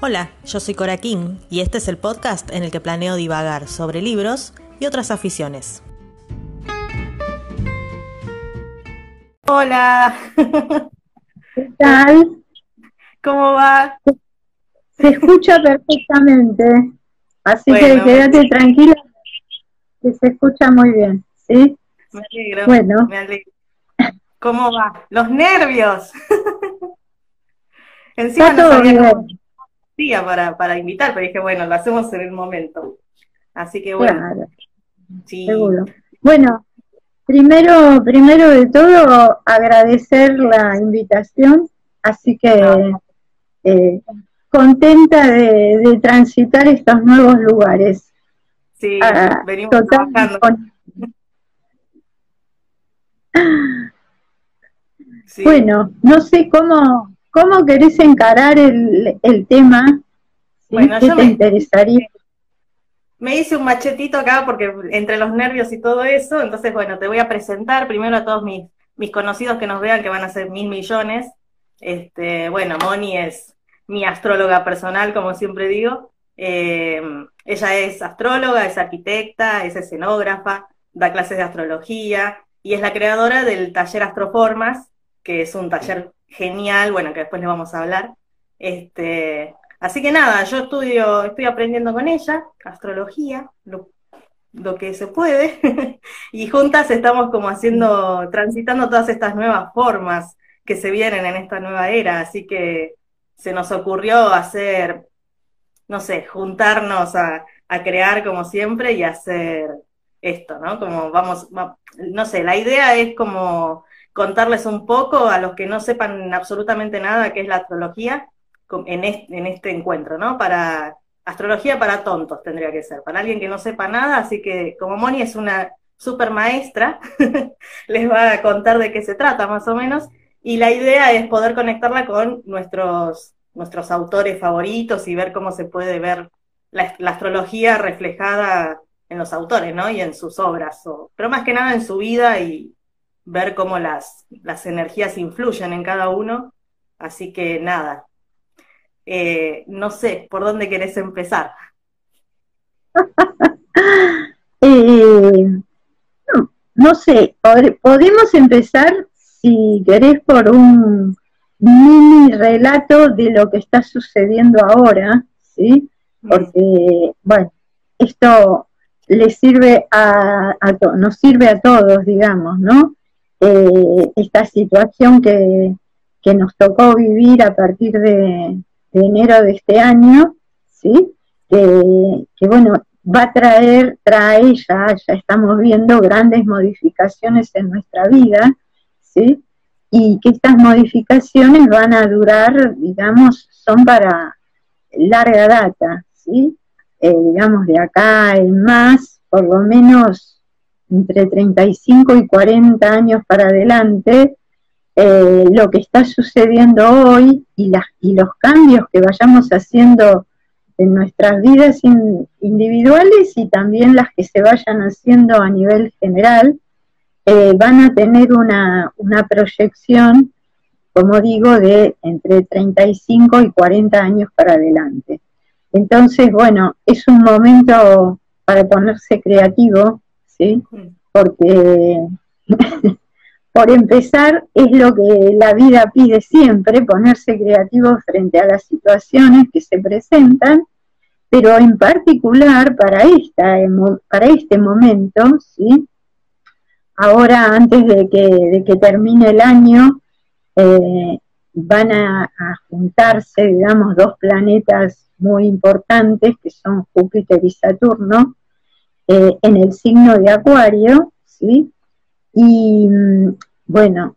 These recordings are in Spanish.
Hola, yo soy Cora King y este es el podcast en el que planeo divagar sobre libros y otras aficiones. Hola, ¿Qué tal? ¿cómo va? Se escucha perfectamente. Así Bueno. que quédate tranquila, que se escucha muy bien, ¿sí? Me alegro, Bueno. me alegro. ¿Cómo va? Los nervios. Encima Está no todo sabía bien. cómo hacía para, para invitar, pero dije, bueno, lo hacemos en el momento. Así que bueno, Claro, sí. seguro. Bueno, primero, primero de todo, agradecer la invitación, así que eh, contenta de, de transitar estos nuevos lugares. Sí, Ah, venimos total- trabajando. Sí. Bueno, no sé cómo, cómo querés encarar el, el tema. Bueno, ¿Qué yo te me- interesaría? Me hice un machetito acá porque entre los nervios y todo eso, entonces bueno, te voy a presentar primero a todos mis, mis conocidos que nos vean, que van a ser mil millones. Este, bueno, Moni es mi astróloga personal, como siempre digo. Eh, ella es astróloga, es arquitecta, es escenógrafa, da clases de astrología y es la creadora del taller Astroformas, que es un taller genial, bueno, que después le vamos a hablar. Este, Así que nada, yo estudio, estoy aprendiendo con ella, astrología, lo, lo que se puede, y juntas estamos como haciendo, transitando todas estas nuevas formas que se vienen en esta nueva era, así que se nos ocurrió hacer, no sé, juntarnos a, a crear como siempre y hacer esto, ¿no? Como vamos, va- no sé, la idea es como contarles un poco a los que no sepan absolutamente nada qué es la astrología, este, en este encuentro, ¿no? Para astrología para tontos tendría que ser, para alguien que no sepa nada, así que como Moni es una super maestra, les va a contar de qué se trata más o menos, y la idea es poder conectarla con nuestros, nuestros autores favoritos y ver cómo se puede ver la, la astrología reflejada en los autores, ¿no? Y en sus obras, o- pero más que nada en su vida y ver cómo las, las energías influyen en cada uno. Así que nada, eh, no sé por dónde querés empezar. Eh, no, no sé, pod- podemos empezar, si querés, por un mini relato de lo que está sucediendo ahora, ¿sí? Porque, bueno, esto le sirve a, a nos sirve a todos, digamos, ¿no? Eh, esta situación que, que nos tocó vivir a partir de, enero de este año, ¿sí? Que, que, bueno, va a traer, trae ya, ya estamos viendo grandes modificaciones en nuestra vida, ¿sí? Y que estas modificaciones van a durar, digamos, son para larga data, ¿sí? Eh, digamos, de acá en más, por lo menos entre 35 y 40 años para adelante, eh, lo que está sucediendo hoy y, y los cambios que vayamos haciendo en nuestras vidas in- individuales y también las que se vayan haciendo a nivel general, eh, van a tener una, una proyección, como digo, de entre 35 y 40 años para adelante. Entonces, bueno, es un momento para ponerse creativo, ¿sí? Porque, por empezar, es lo que la vida pide siempre, ponerse creativo frente a las situaciones que se presentan, pero en particular para, esta, para este momento, ¿sí? Ahora, antes de que, de que termine el año, eh, van a, a juntarse, digamos, dos planetas muy importantes, que son Júpiter y Saturno, eh, en el signo de Acuario, ¿sí? Y mm, bueno,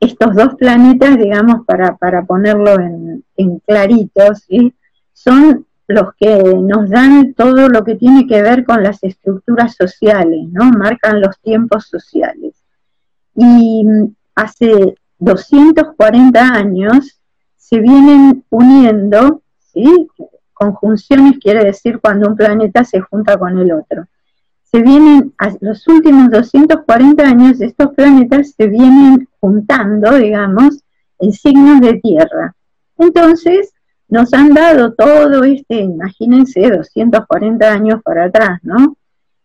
estos dos planetas, digamos, para, para ponerlo en, en clarito, ¿sí? son los que nos dan todo lo que tiene que ver con las estructuras sociales, ¿no? Marcan los tiempos sociales. Y mm, hace 240 años se vienen uniendo, ¿sí? Conjunciones quiere decir cuando un planeta se junta con el otro. Se vienen, los últimos 240 años, estos planetas se vienen juntando, digamos, en signos de tierra. Entonces, nos han dado todo este, imagínense, 240 años para atrás, ¿no?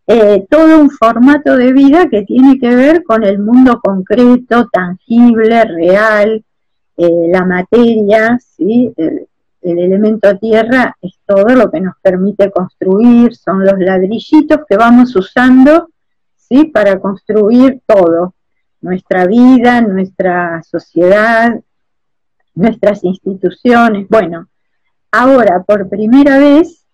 Eh, todo un formato de vida que tiene que ver con el mundo concreto, tangible, real, eh, la materia, ¿sí? El, elemento tierra es todo lo que nos permite construir, son los ladrillitos que vamos usando ¿sí? para construir todo, nuestra vida, nuestra sociedad, nuestras instituciones. Bueno, ahora por primera vez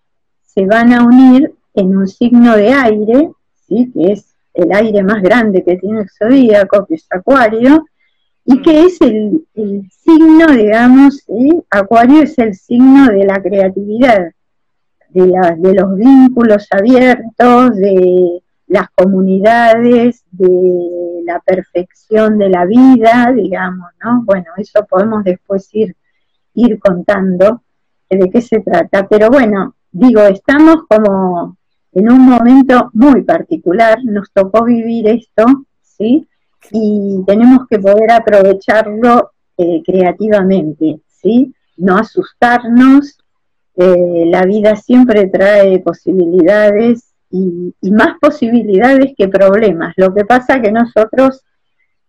se van a unir en un signo de aire, ¿sí? que es el aire más grande que tiene el zodíaco, que es Acuario, y que es el, signo, digamos, Acuario es el signo de la creatividad, de, la, de los vínculos abiertos, de las comunidades, de la perfección de la vida, digamos, ¿no? Bueno, eso podemos después ir contando de qué se trata, pero bueno, digo, estamos como en un momento muy particular, nos tocó vivir esto, ¿sí? Y tenemos que poder aprovecharlo eh, creativamente, ¿sí? No asustarnos, eh, la vida siempre trae posibilidades y, y, más posibilidades que problemas. Lo que pasa que nosotros,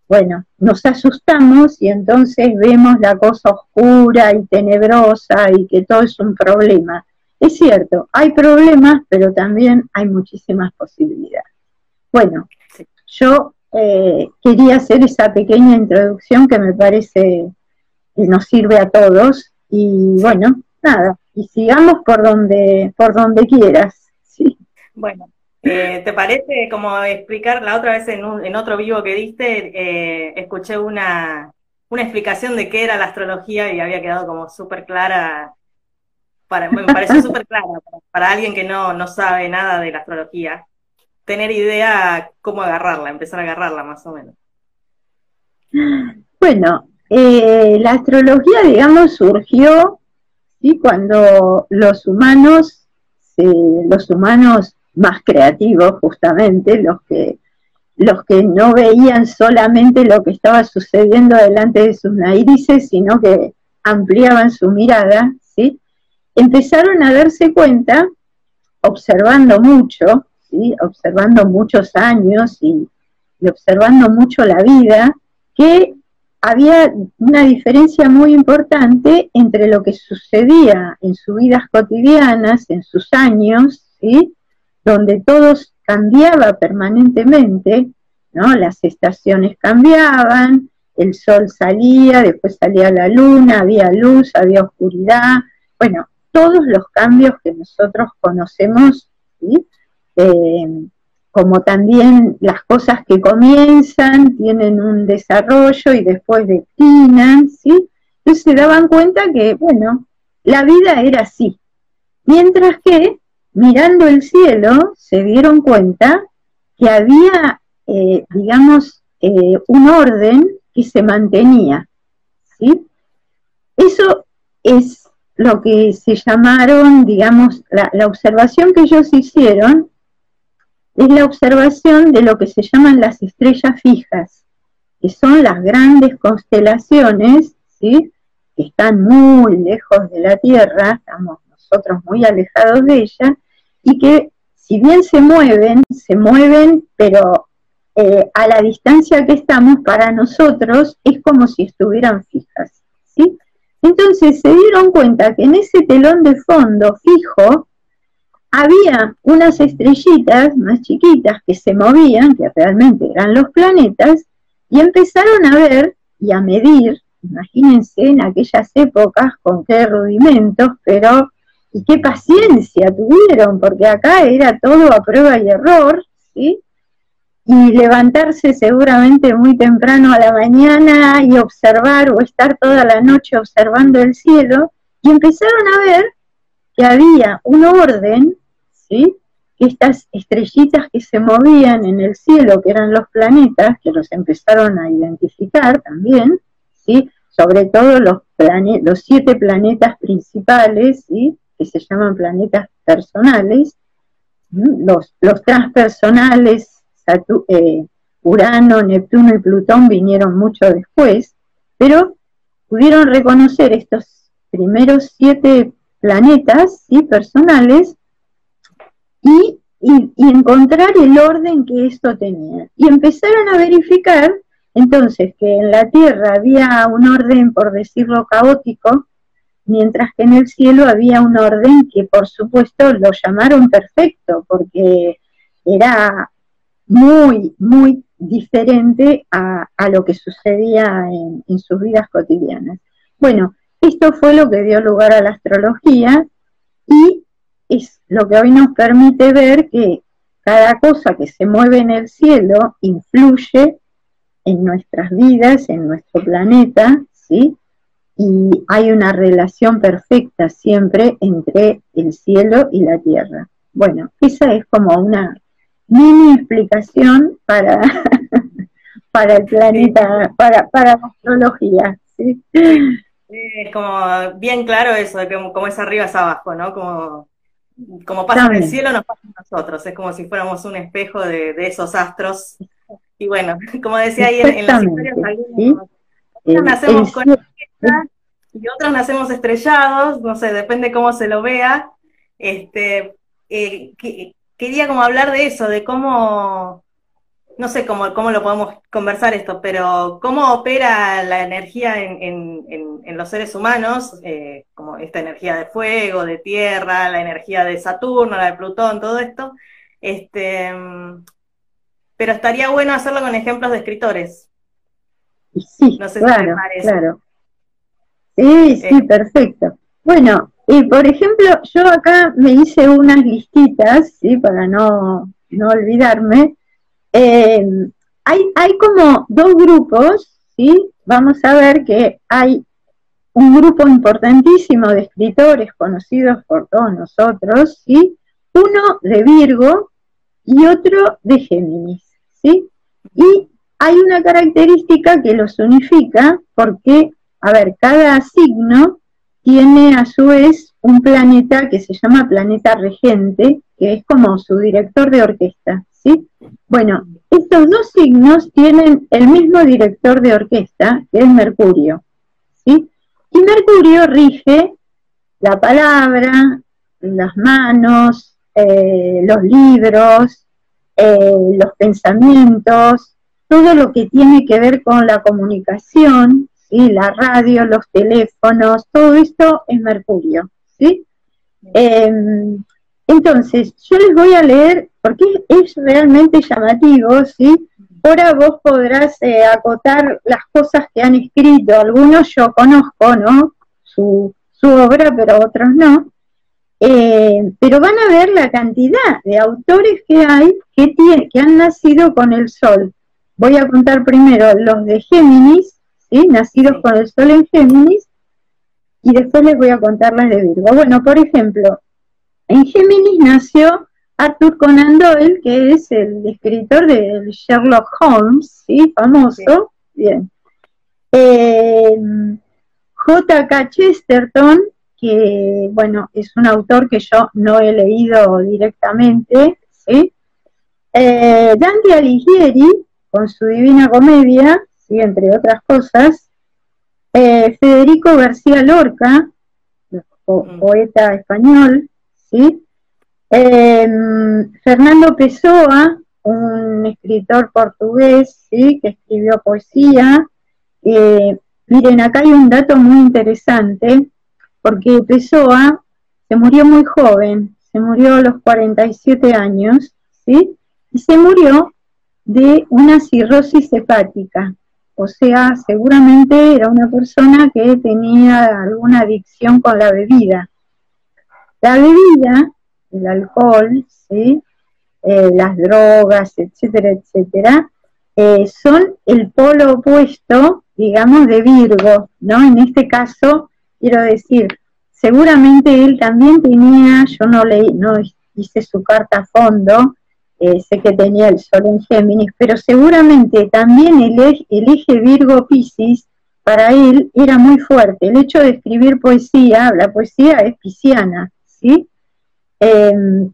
bueno, nos asustamos y entonces vemos la cosa oscura y tenebrosa y que todo es un problema es cierto, hay problemas, pero también hay muchísimas posibilidades. Bueno, yo eh, quería hacer esa pequeña introducción que me parece que nos sirve a todos y bueno, nada, y sigamos por donde, por donde quieras. Sí. Bueno, eh, ¿te parece como explicar la otra vez en, un, en otro vivo que diste? Eh, escuché una, una explicación de qué era la astrología y había quedado como súper clara me parece súper claro para, alguien que no, no sabe nada de la astrología, tener idea cómo agarrarla, empezar a agarrarla más o menos. Bueno, eh, la astrología, digamos, surgió ¿sí? cuando los humanos, los humanos más creativos, justamente, los que, los que no veían solamente lo que estaba sucediendo delante de sus narices, sino que ampliaban su mirada, ¿sí? empezaron a darse cuenta, observando mucho, ¿sí? observando muchos años y, observando mucho la vida, que había una diferencia muy importante entre lo que sucedía en sus vidas cotidianas, en sus años, ¿sí? donde todo cambiaba permanentemente, ¿no? las estaciones cambiaban, el sol salía, después salía la luna, había luz, había oscuridad, bueno, todos los cambios que nosotros conocemos, eh, como también las cosas que comienzan, tienen un desarrollo y después declinan, ¿sí? Entonces se daban cuenta que, bueno, la vida era así. Mientras que, mirando el cielo, se dieron cuenta que había, eh, digamos, eh, un orden que se mantenía, ¿sí? Eso es lo que se llamaron, digamos, la, observación que ellos hicieron es la observación de lo que se llaman las estrellas fijas, que son las grandes constelaciones, ¿sí? que están muy lejos de la Tierra, estamos nosotros muy alejados de ella, y que si bien se mueven, se mueven, pero eh, a la distancia que estamos para nosotros es como si estuvieran fijas. ¿sí? Entonces se dieron cuenta que en ese telón de fondo fijo había unas estrellitas más chiquitas que se movían, que realmente eran los planetas, y empezaron a ver y a medir, imagínense en aquellas épocas con qué rudimentos, pero y qué paciencia tuvieron, porque acá era todo a prueba y error, ¿sí? y levantarse seguramente muy temprano a la mañana y observar o estar toda la noche observando el cielo y empezaron a ver que había un orden, ¿sí? Estas estrellitas que se movían en el cielo, que eran los planetas, que los empezaron a identificar también, ¿sí? Sobre todo los, los siete planetas principales, ¿sí? Que se llaman planetas personales, los, los transpersonales eh, Urano, Neptuno y Plutón vinieron mucho después, pero pudieron reconocer estos primeros siete planetas ¿sí? personales y, encontrar el orden que esto tenía. Y empezaron a verificar entonces que en la Tierra había un orden, por decirlo, caótico, mientras que en el cielo había un orden que por supuesto lo llamaron perfecto, porque era muy, muy diferente a, lo que sucedía en, sus vidas cotidianas. Bueno, esto fue lo que dio lugar a la astrología y es lo que hoy nos permite ver que cada cosa que se mueve en el cielo influye en nuestras vidas, en nuestro planeta, ¿sí? Y hay una relación perfecta siempre entre el cielo y la tierra. Bueno, esa es como una mini explicación para, para el planeta, para, para la astrología. ¿sí? Es como bien claro eso, que como es arriba es abajo, ¿no? Como, como pasa en el cielo, nos pasa a nosotros. Es como si fuéramos un espejo de, esos astros. Y bueno, como decía ahí en, las historias, algunos, nacemos con y otros nacemos estrellados, no sé, depende cómo se lo vea. Este, eh, quería como hablar de eso, de cómo, no sé cómo, cómo lo podemos conversar esto, pero cómo opera la energía en, los seres humanos, eh, como esta energía de fuego, de tierra, la energía de Saturno, la de Plutón, todo esto. Este, pero estaría bueno hacerlo con ejemplos de escritores. Sí, no sé claro, claro. Sí, sí, eh. perfecto. Bueno, y por ejemplo, yo acá me hice unas listitas, ¿sí? Para no, no olvidarme. Eh, hay, hay como dos grupos, ¿sí? Vamos a ver que hay un grupo importantísimo de escritores conocidos por todos nosotros, ¿sí? Uno de Virgo y otro de Géminis, ¿sí? Y hay una característica que los unifica porque, a ver, cada signo tiene a su vez un planeta que se llama planeta regente, que es como su director de orquesta, ¿sí? Bueno, estos dos signos tienen el mismo director de orquesta, que es Mercurio, ¿sí? Y Mercurio rige la palabra, las manos, eh, los libros, eh, los pensamientos, todo lo que tiene que ver con la comunicación, la radio, los teléfonos, todo esto es mercurio. ¿sí? Em, entonces, yo les voy a leer, porque es realmente llamativo, ¿sí? Ahora vos podrás eh, acotar las cosas que han escrito, algunos yo conozco, ¿no? Su, su obra, pero otros no. Eh, pero van a ver la cantidad de autores que hay que, que han nacido con el sol. Voy a contar primero los de Géminis, nacidos con el Sol en Géminis, y después les voy a contar las de Virgo. Bueno, por ejemplo, en Géminis nació Arthur Conan Doyle, que es el escritor de Sherlock Holmes, ¿sí? famoso. Bien. Eh, J.K. Chesterton, que bueno, es un autor que yo no he leído directamente, ¿sí? Eh, Dante Alighieri, con su Divina Comedia, entre otras cosas, eh, Federico García Lorca, mm. poeta español, ¿sí? Em, Fernando Pessoa, un escritor portugués, ¿sí? que escribió poesía. Eh, miren, acá hay un dato muy interesante, porque Pessoa se murió muy joven, se murió a los 47 años, ¿sí? Y se murió de una cirrosis hepática. O sea, seguramente era una persona que tenía alguna adicción con la bebida. La bebida, el alcohol, ¿sí? Eh, las drogas, etcétera, etcétera, eh, son el polo opuesto, digamos, de Virgo, ¿no? En este caso, quiero decir, seguramente él también tenía, yo no leí, no hice su carta a fondo, eh, sé que tenía el Sol en Géminis, pero seguramente también el, eje, Virgo Piscis para él era muy fuerte. El hecho de escribir poesía, la poesía es pisciana, ¿sí? Em,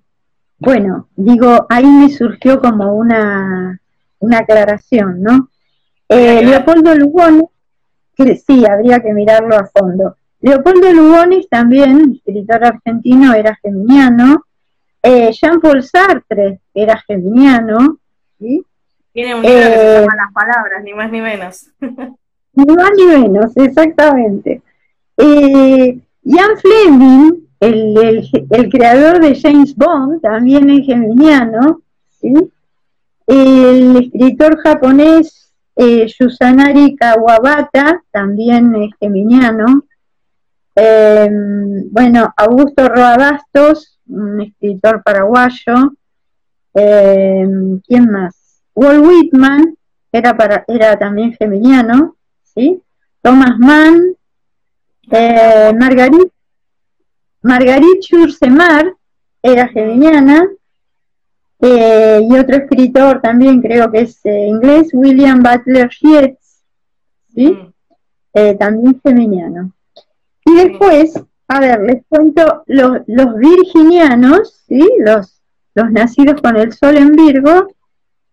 bueno, digo, ahí me surgió como una, una aclaración, ¿no? Eh, Leopoldo Lugones, que sí, habría que mirarlo a fondo. Leopoldo Lugones también, escritor argentino, era geminiano. Eh, Jean-Paul Sartre era geminiano. ¿sí? Tiene un libro que se eh, llama Las Palabras, ni más ni menos. ni más ni menos, exactamente. Ian Fleming, el, el, creador de James Bond, también es geminiano. El escritor japonés eh, Yusanari Kawabata, también es geminiano. Em, bueno, Augusto Roa Bastos, un escritor paraguayo. Em, ¿Quién más? Walt Whitman, era, para, era también geminiano. ¿sí? Thomas Mann, eh, Margarit, Margarit Chursemar, era geminiana. Eh, y otro escritor también creo que es eh, inglés, William Butler Yeats, ¿sí? Mm. Eh, también feminiano. Y después, a ver, les cuento los, los virginianos, ¿sí? Los, los nacidos con el sol en Virgo,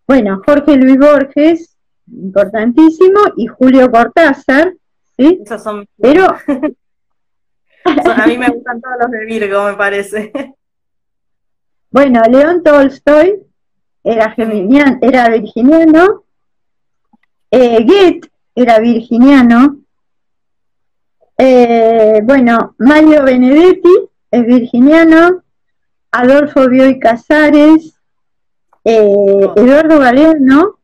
bueno, Jorge Luis Borges, importantísimo, y Julio Cortázar, ¿sí? Esos son... Pero... a mí me gustan todos los de Virgo, me parece. Bueno, León Tolstoy era, era virginiano, eh, Goethe era virginiano, eh, bueno, Mario Benedetti es virginiano, Adolfo Bioy Casares, eh, Eduardo Galeano,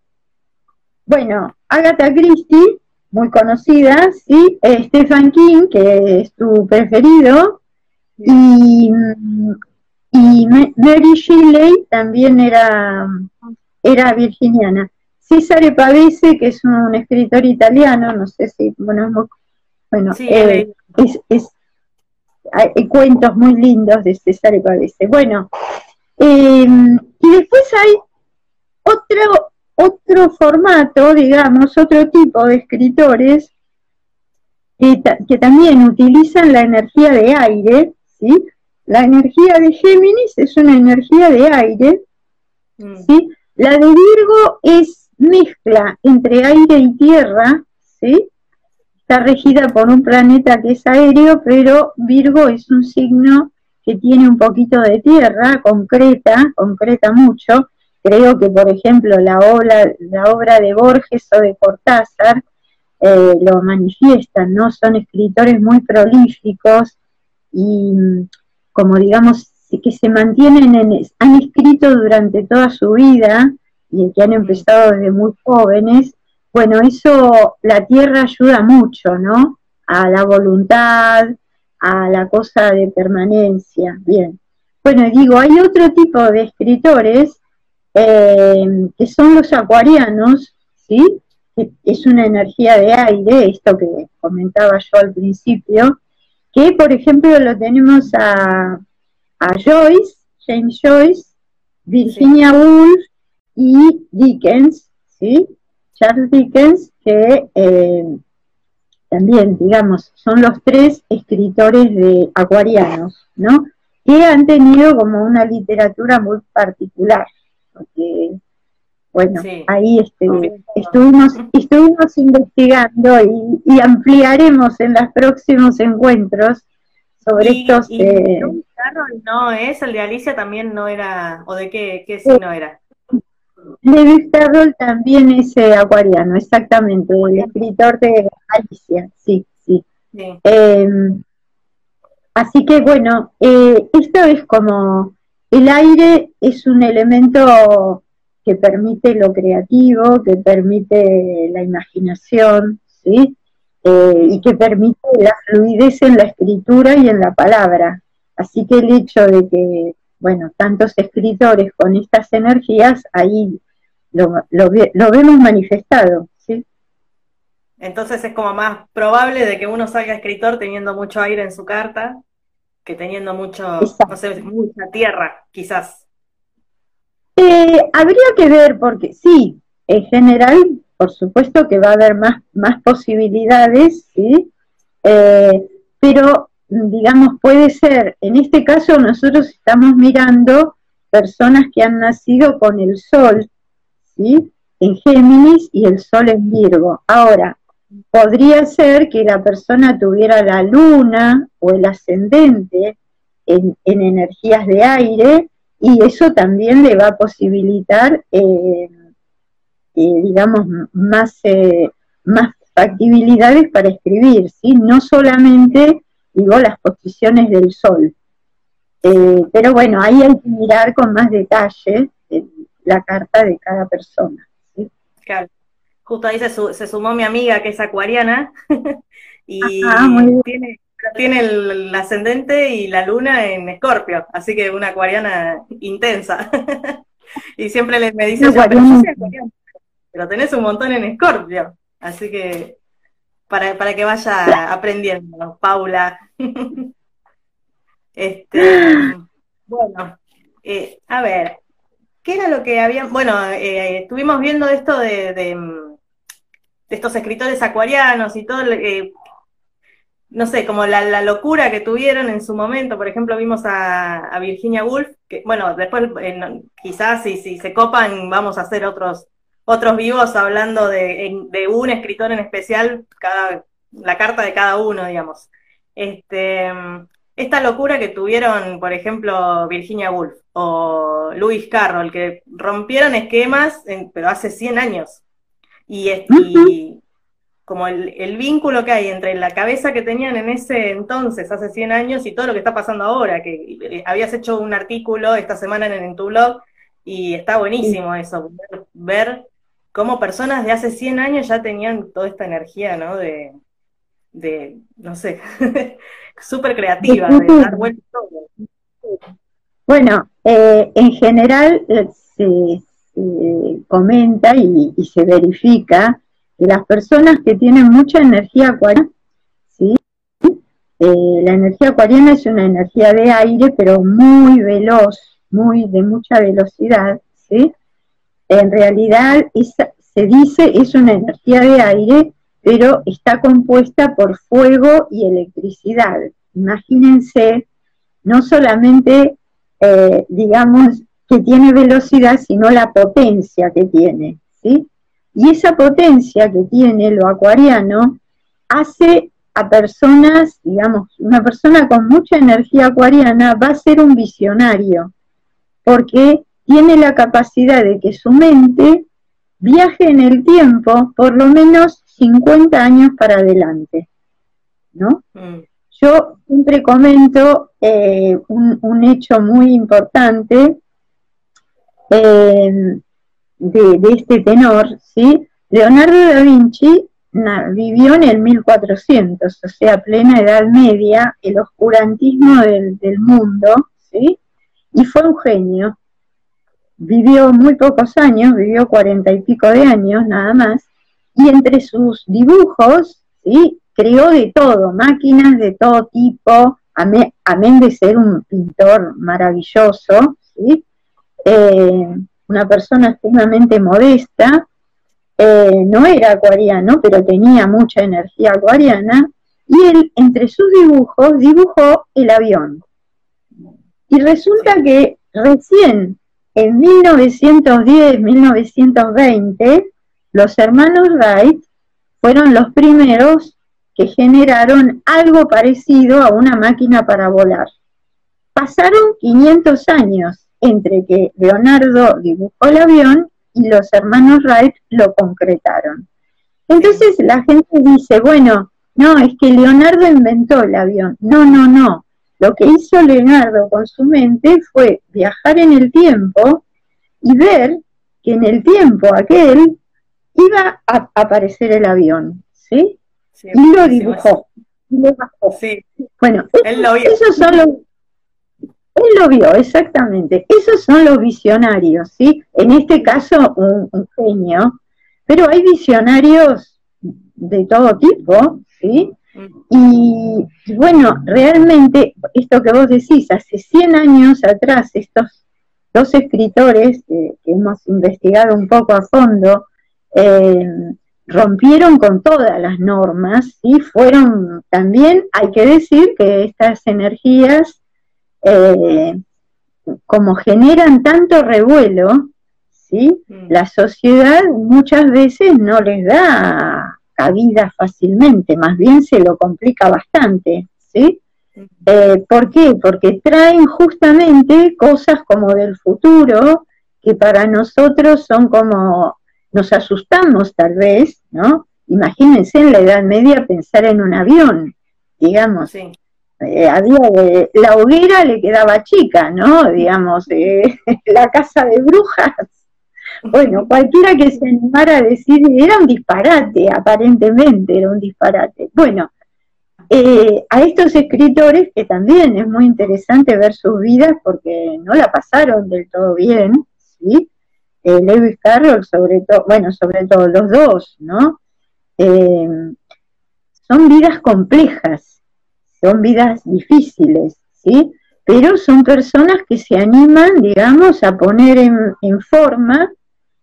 bueno, Agatha Christie, muy conocida, sí, Stephen King, que es tu preferido, y y Mary Shelley también era, era virginiana. Cesare Pavese, que es un escritor italiano, no sé si, bueno, bueno eh, es, hay cuentos muy lindos de Cesare Pavese. Bueno, em, y después hay otro, otro formato, digamos, otro tipo de escritores que, que también utilizan la energía de aire, ¿sí? La energía de Géminis es una energía de aire, mm. ¿sí? La de Virgo es mezcla entre aire y tierra, ¿sí? Está regida por un planeta que es aéreo, pero Virgo es un signo que tiene un poquito de tierra, concreta, concreta mucho. Creo que, por ejemplo, la obra, la obra de Borges o de Cortázar eh, lo manifiestan, ¿no? Son escritores muy prolíficos y como digamos, que se mantienen, en, han escrito durante toda su vida y que han empezado desde muy jóvenes, bueno, eso la tierra ayuda mucho, ¿no? A la voluntad, a la cosa de permanencia. Bien. Bueno, digo, hay otro tipo de escritores eh, que son los acuarianos, ¿sí? Es una energía de aire, esto que comentaba yo al principio, que por ejemplo lo tenemos a, Joyce, James Joyce, Virginia Woolf y Dickens, ¿sí? Charles Dickens, que eh, también, digamos, son los tres escritores de acuarianos, ¿no? Que han tenido como una literatura muy particular, porque bueno, ahí este, estuvimos, estuvimos investigando y, ampliaremos en los próximos encuentros sobre estos... Y eh, no es, el de Alicia también no era, o de qué, qué no era. Lewis Carroll también es eh, acuariano, exactamente, el escritor de Alicia, sí, sí. Em, así que bueno, eh, esto es como el aire es un elemento que permite lo creativo, que permite la imaginación, ¿sí? Eh, y que permite la fluidez en la escritura y en la palabra. Así que el hecho de que, bueno, tantos escritores con estas energías, ahí lo, lo, vemos manifestado, ¿sí? Entonces es como más probable de que uno salga escritor teniendo mucho aire en su carta que teniendo mucho, no sé, mucha tierra, quizás. Eh, habría que ver, porque sí, en general, por supuesto que va a haber más, más posibilidades, ¿sí? Eh, pero, digamos, puede ser, en este caso nosotros estamos mirando personas que han nacido con el Sol, ¿sí? En Géminis y el Sol en Virgo. Ahora, podría ser que la persona tuviera la luna o el ascendente en, energías de aire y eso también le va a posibilitar, eh, eh, digamos, más, más factibilidades para escribir, ¿sí? No solamente, digo, las posiciones del sol. pero bueno, ahí hay que mirar con más detalle la carta de cada persona. Claro. Justo ahí se, sumó mi amiga que es acuariana y tiene, tiene el, ascendente y la luna en escorpio, así que una acuariana intensa. y siempre les me dice, pero, tenés un montón en escorpio, así que para, para que vaya aprendiendo, Paula. este, bueno, eh, a ver, ¿qué era lo que habían? Bueno, eh, estuvimos viendo esto de, estos escritores acuarianos y todo, eh, no sé, como la, locura que tuvieron en su momento. Por ejemplo, vimos a, Virginia Woolf, que bueno, después quizás si, si se copan vamos a hacer otros otros vivos hablando de, un escritor en especial, cada, la carta de cada uno, digamos. Este, esta locura que tuvieron, por ejemplo, Virginia Woolf o Lewis Carroll, que rompieron esquemas, pero hace 100 años. Y, como el, vínculo que hay entre la cabeza que tenían en ese entonces, hace 100 años, y todo lo que está pasando ahora, que eh, habías hecho un artículo esta semana en, tu blog, y está buenísimo eso, ver, cómo personas de hace 100 años ya tenían toda esta energía, ¿no? De, de no sé, súper creativa, de dar vuelta todo. Bueno, eh, en general, eh, comenta y, se verifica que las personas que tienen mucha energía acuariana, ¿sí? Eh, la energía acuariana es una energía de aire, pero muy veloz, muy de mucha velocidad, ¿sí? En realidad se dice es una energía de aire, pero está compuesta por fuego y electricidad. Imagínense, no solamente, eh, digamos, que tiene velocidad, sino la potencia que tiene, ¿sí? Y esa potencia que tiene lo acuariano hace a personas, digamos, una persona con mucha energía acuariana va a ser un visionario, porque tiene la capacidad de que su mente viaje en el tiempo por lo menos 50 años para adelante, ¿no? Mm. Yo siempre comento eh, un, un, hecho muy importante Em, de, este tenor, ¿sí? Leonardo da Vinci vivió en el 1400, o sea, plena Edad Media, el oscurantismo del, mundo, ¿sí? Y fue un genio. Vivió muy pocos años, vivió cuarenta y pico de años nada más, y entre sus dibujos, ¿sí? Creó de todo, máquinas de todo tipo, amén de ser un pintor maravilloso, ¿sí? Eh, una persona extremadamente modesta, eh, no era acuariano, pero tenía mucha energía acuariana, y él entre sus dibujos dibujó el avión. Y resulta que recién en 1910-1920, los hermanos Wright fueron los primeros que generaron algo parecido a una máquina para volar. Pasaron 500 años entre que Leonardo dibujó el avión y los hermanos Wright lo concretaron. Entonces la gente dice, bueno, no, es que Leonardo inventó el avión. No, no, no. Lo que hizo Leonardo con su mente fue viajar en el tiempo y ver que en el tiempo aquel iba a aparecer el avión, ¿sí? y lo dibujó. Y lo bajó. Sí. Bueno, esos son los él lo vio, exactamente. Esos son los visionarios, ¿sí? En este caso, un, genio, pero hay visionarios de todo tipo, ¿sí? Y bueno, realmente, esto que vos decís, hace 100 años atrás, estos dos escritores que, hemos investigado un poco a fondo, eh, rompieron con todas las normas y fueron también, hay que decir que estas energías eh, como generan tanto revuelo, ¿sí? Mm. la sociedad muchas veces no les da esa vida fácilmente, más bien se lo complica bastante, ¿sí? Eh, ¿Por qué? Porque traen justamente cosas como del futuro que para nosotros son como, nos asustamos tal vez, ¿no? Imagínense en la Edad Media pensar en un avión, digamos. Sí. Eh, había la hoguera le quedaba chica, ¿no? Digamos, eh, la casa de brujas. Bueno, cualquiera que se animara a decir, era un disparate, aparentemente era un disparate. Bueno, eh, a estos escritores, que también es muy interesante ver sus vidas porque no la pasaron del todo bien, ¿sí? Eh, Lewis Carroll, sobre todo, bueno, sobre todo los dos, ¿no? Eh, son vidas complejas, son vidas difíciles, ¿sí? Pero son personas que se animan, digamos, a poner en, en forma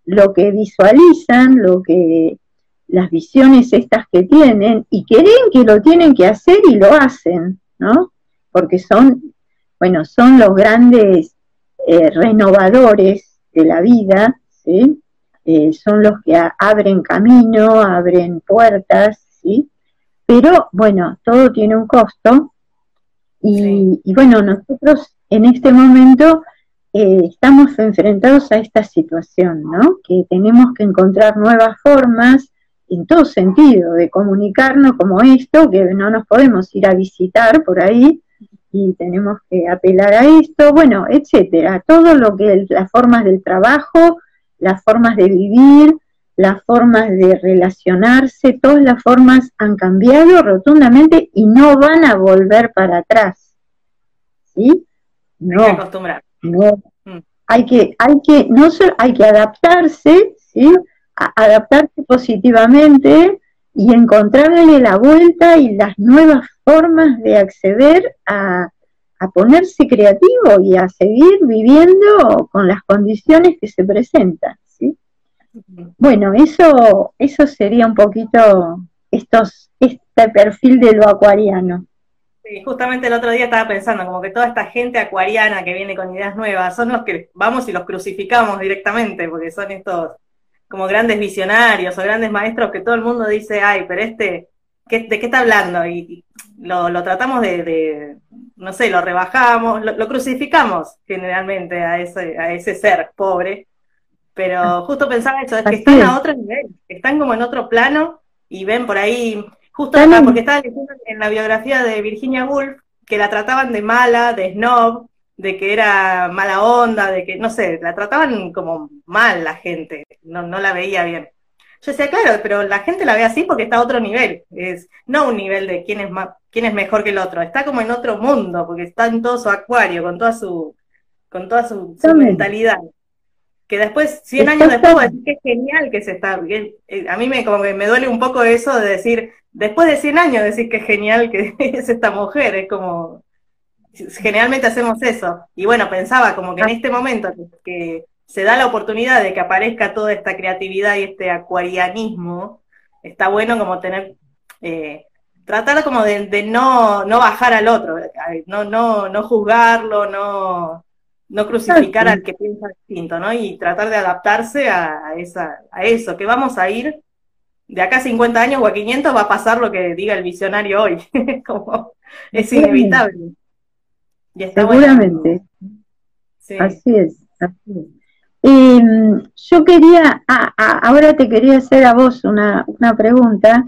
lo que visualizan, lo que las visiones estas que tienen y creen que lo tienen que hacer y lo hacen, ¿no? Porque son, bueno, son los grandes eh, renovadores de la vida, ¿sí? Eh, son los que abren camino, abren puertas, ¿sí? Pero bueno, todo tiene un costo. Y, y bueno, nosotros en este momento eh, estamos enfrentados a esta situación, ¿no? Que tenemos que encontrar nuevas formas en todo sentido, de comunicarnos como esto, que no nos podemos ir a visitar por ahí y tenemos que apelar a esto, bueno, etcétera, todo lo que las formas del trabajo, las formas de vivir, las formas de relacionarse, todas las formas han cambiado rotundamente y no van a volver para atrás. ¿Sí? No. Hay que acostumbrar. No. Mm. Hay que, hay que, no hay que adaptarse, ¿sí? adaptarse positivamente y encontrarle la vuelta y las nuevas formas de acceder a, ponerse creativo y a seguir viviendo con las condiciones que se presentan. Bueno, eso, eso sería un poquito estos, este perfil de lo acuariano. Sí, justamente el otro día estaba pensando, como que toda esta gente acuariana que viene con ideas nuevas, son los que vamos y los crucificamos directamente, porque son estos como grandes visionarios o grandes maestros que todo el mundo dice, ay, pero este, ¿de qué está hablando? Y, lo, tratamos de, no sé, lo rebajamos, lo, crucificamos generalmente a ese, a ese ser pobre. Pero justo pensaba eso, es que están a otro nivel, están como en otro plano y ven por ahí, justo porque estaba diciendo en la biografía de Virginia Woolf que la trataban de mala, de snob, de que era mala onda, de que, no sé, la trataban como mal la gente, no, no la veía bien. Yo decía, claro, pero la gente la ve así porque está a otro nivel, es no un nivel de quién es más, quién es mejor que el otro, está como en otro mundo, porque está en todo su acuario, con toda su, con toda su, mentalidad. Que después, 100 años después, decir que es genial que se está. Eh, a mí me, como que me duele un poco eso de decir, después de 100 años, decir que es genial que es esta mujer, es como, generalmente hacemos eso. Y bueno, pensaba como que en este momento que, se da la oportunidad de que aparezca toda esta creatividad y este acuarianismo, está bueno como tener, eh, tratar como de, no, no bajar al otro, no, no, no juzgarlo, no, no crucificar al que piensa distinto, ¿no? Y tratar de adaptarse a, esa, a eso, que vamos a ir de acá a 50 años o a 500 va a pasar lo que diga el visionario hoy, como es inevitable. Seguramente. Así es, yo quería, ahora te quería hacer a vos una, pregunta,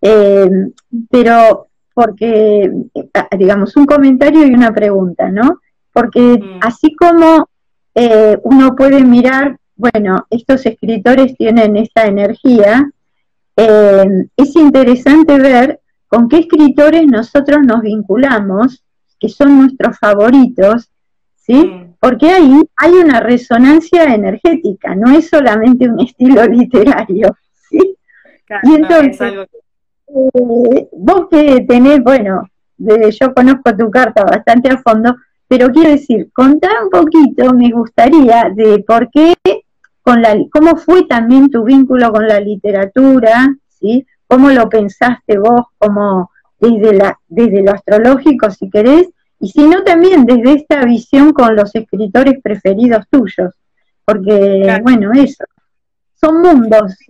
em, pero porque, digamos, un comentario y una pregunta, ¿no? Porque mm. así como eh, uno puede mirar, bueno, estos escritores tienen esta energía, em, es interesante ver con qué escritores nosotros nos vinculamos que son nuestros favoritos, ¿sí? Mm. Porque ahí hay una resonancia energética, no es solamente un estilo literario, ¿sí? y entonces, eh, vos que tenés, bueno, yo conozco tu carta bastante a fondo, pero quiero decir, contar un poquito, me gustaría, de por qué, con la, cómo fue también tu vínculo con la literatura, ¿sí? ¿Cómo lo pensaste vos, como desde, la, desde lo astrológico, si querés, y sino también desde esta visión con los escritores preferidos tuyos, porque, bueno, eso, son mundos.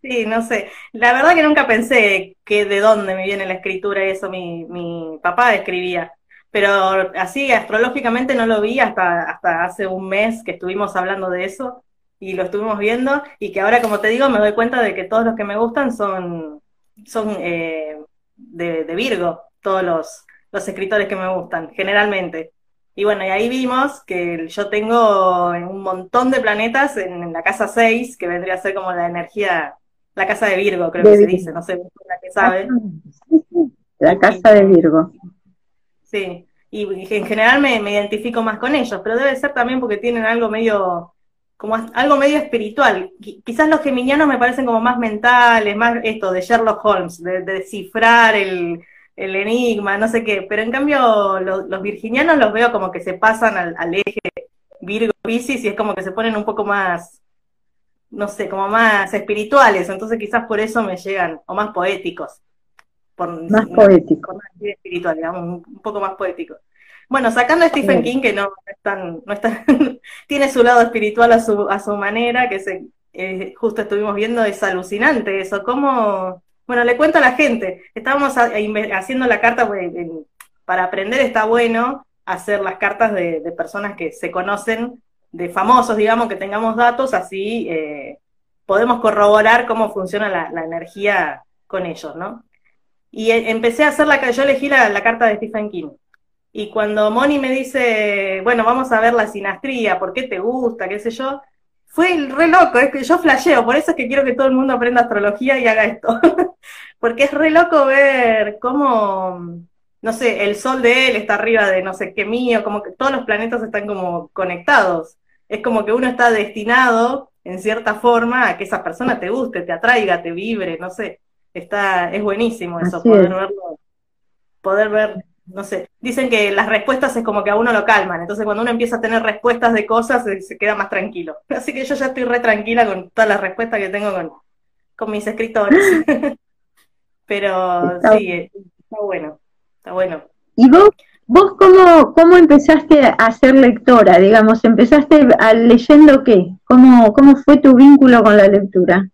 Sí, no sé. La verdad que nunca pensé que de dónde me viene la escritura y eso. Mi, mi papá escribía. Pero así astrológicamente no lo vi hasta, hasta hace un mes que estuvimos hablando de eso y lo estuvimos viendo y que ahora, como te digo, me doy cuenta de que todos los que me gustan son, son eh, de, de, Virgo, todos los, los escritores que me gustan, generalmente. Y bueno, y ahí vimos que yo tengo un montón de planetas en, la casa 6, que vendría a ser como la energía, la casa de Virgo, creo que se dice, no sé, la que sabe. La casa de Virgo. Sí, y en general me, me identifico más con ellos, pero debe ser también porque tienen algo medio como algo medio espiritual. Quizás los geminianos me parecen como más mentales, más esto de Sherlock Holmes, de, descifrar el, enigma, no sé qué, pero en cambio los, virginianos los veo como que se pasan al, eje Virgo-Piscis y es como que se ponen un poco más, no sé, como más espirituales, entonces quizás por eso me llegan, o más poéticos. Más poéticos. Más espiritual, digamos, un poco más poéticos. Bueno, sacando a Stephen King, que no, es tan, no está, tiene su lado espiritual a su, a su manera, que se, eh, justo estuvimos viendo, es alucinante eso. ¿Cómo? Bueno, le cuento a la gente, estábamos haciendo la carta, pues, para aprender está bueno hacer las cartas de, personas que se conocen, de famosos, digamos, que tengamos datos, así eh, podemos corroborar cómo funciona la, energía con ellos, ¿no? Y eh, empecé a hacer la, yo elegí la, la carta de Stephen King. Y cuando Moni me dice, bueno, vamos a ver la sinastría, ¿por qué te gusta? qué sé yo, fue re loco, es que yo flasheo, por eso es que quiero que todo el mundo aprenda astrología y haga esto. Porque es re loco ver cómo, no sé, el sol de él está arriba de no sé qué mío, como que todos los planetas están como conectados. Es como que uno está destinado, en cierta forma, a que esa persona te guste, te atraiga, te vibre, no sé. Está, es buenísimo eso, poder verlo, poder ver no sé, dicen que las respuestas es como que a uno lo calman, entonces cuando uno empieza a tener respuestas de cosas se, queda más tranquilo. Así que yo ya estoy re tranquila con todas las respuestas que tengo con, con mis escritores. Pero sí, está bueno, está bueno. ¿Y vos, vos cómo, cómo empezaste a ser lectora? Digamos, ¿empezaste a, leyendo qué? ¿Cómo, ¿Cómo fue tu vínculo con la lectura?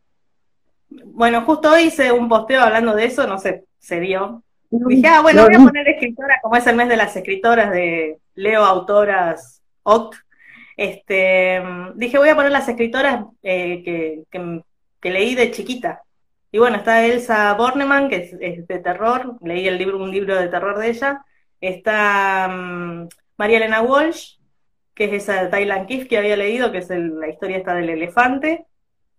Bueno, justo hoy hice un posteo hablando de eso, no sé, se dio, Dije, ah, bueno, voy a poner escritora, como es el mes de las escritoras de Leo Autoras OC. Este, dije, voy a poner las escritoras eh, que, leí de chiquita. Y bueno, está Elsa Bornemann, que es, de terror, leí el libro, un libro de terror de ella. Está mm, María Elena Walsh, que es esa de Thailand Kiff que había leído, que es la historia esta del elefante.